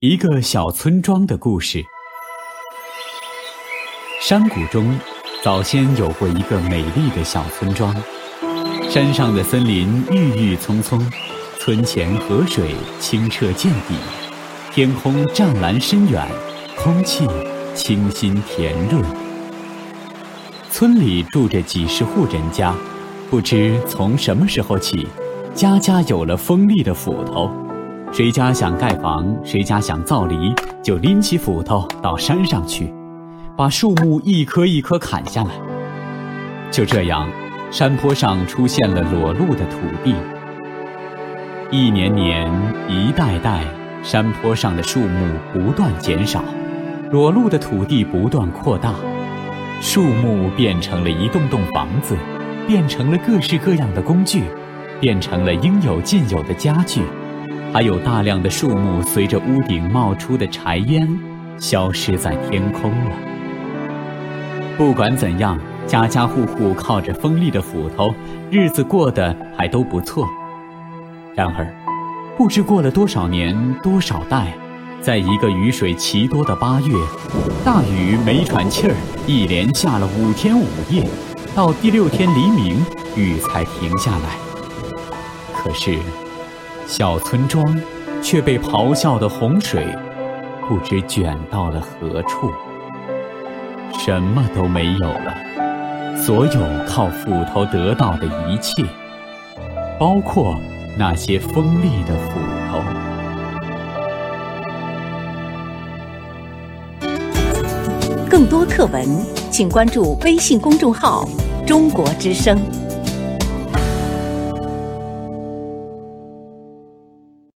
一个小村庄的故事。山谷中，早先有过一个美丽的小村庄。山上的森林郁郁葱葱，村前河水清澈见底，天空湛蓝深远，空气清新甜润。村里住着几十户人家，不知从什么时候起，家家有了锋利的斧头。谁家想盖房，谁家想造犁，就拎起斧头到山上去，把树木一棵一棵砍下来。就这样，山坡上出现了裸露的土地。一年年，一代代，山坡上的树木不断减少，裸露的土地不断扩大，树木变成了一栋栋房子，变成了各式各样的工具，变成了应有尽有的家具。还有大量的树木随着屋顶冒出的柴烟，消失在天空了。不管怎样，家家户户靠着锋利的斧头，日子过得还都不错。然而，不知过了多少年多少代，在一个雨水奇多的八月，大雨没喘气儿，一连下了五天五夜，到第六天黎明，雨才停下来。可是。小村庄却被咆哮的洪水不知卷到了何处，什么都没有了。所有靠斧头得到的一切，包括那些锋利的斧头。更多课文，请关注微信公众号“中国之声”。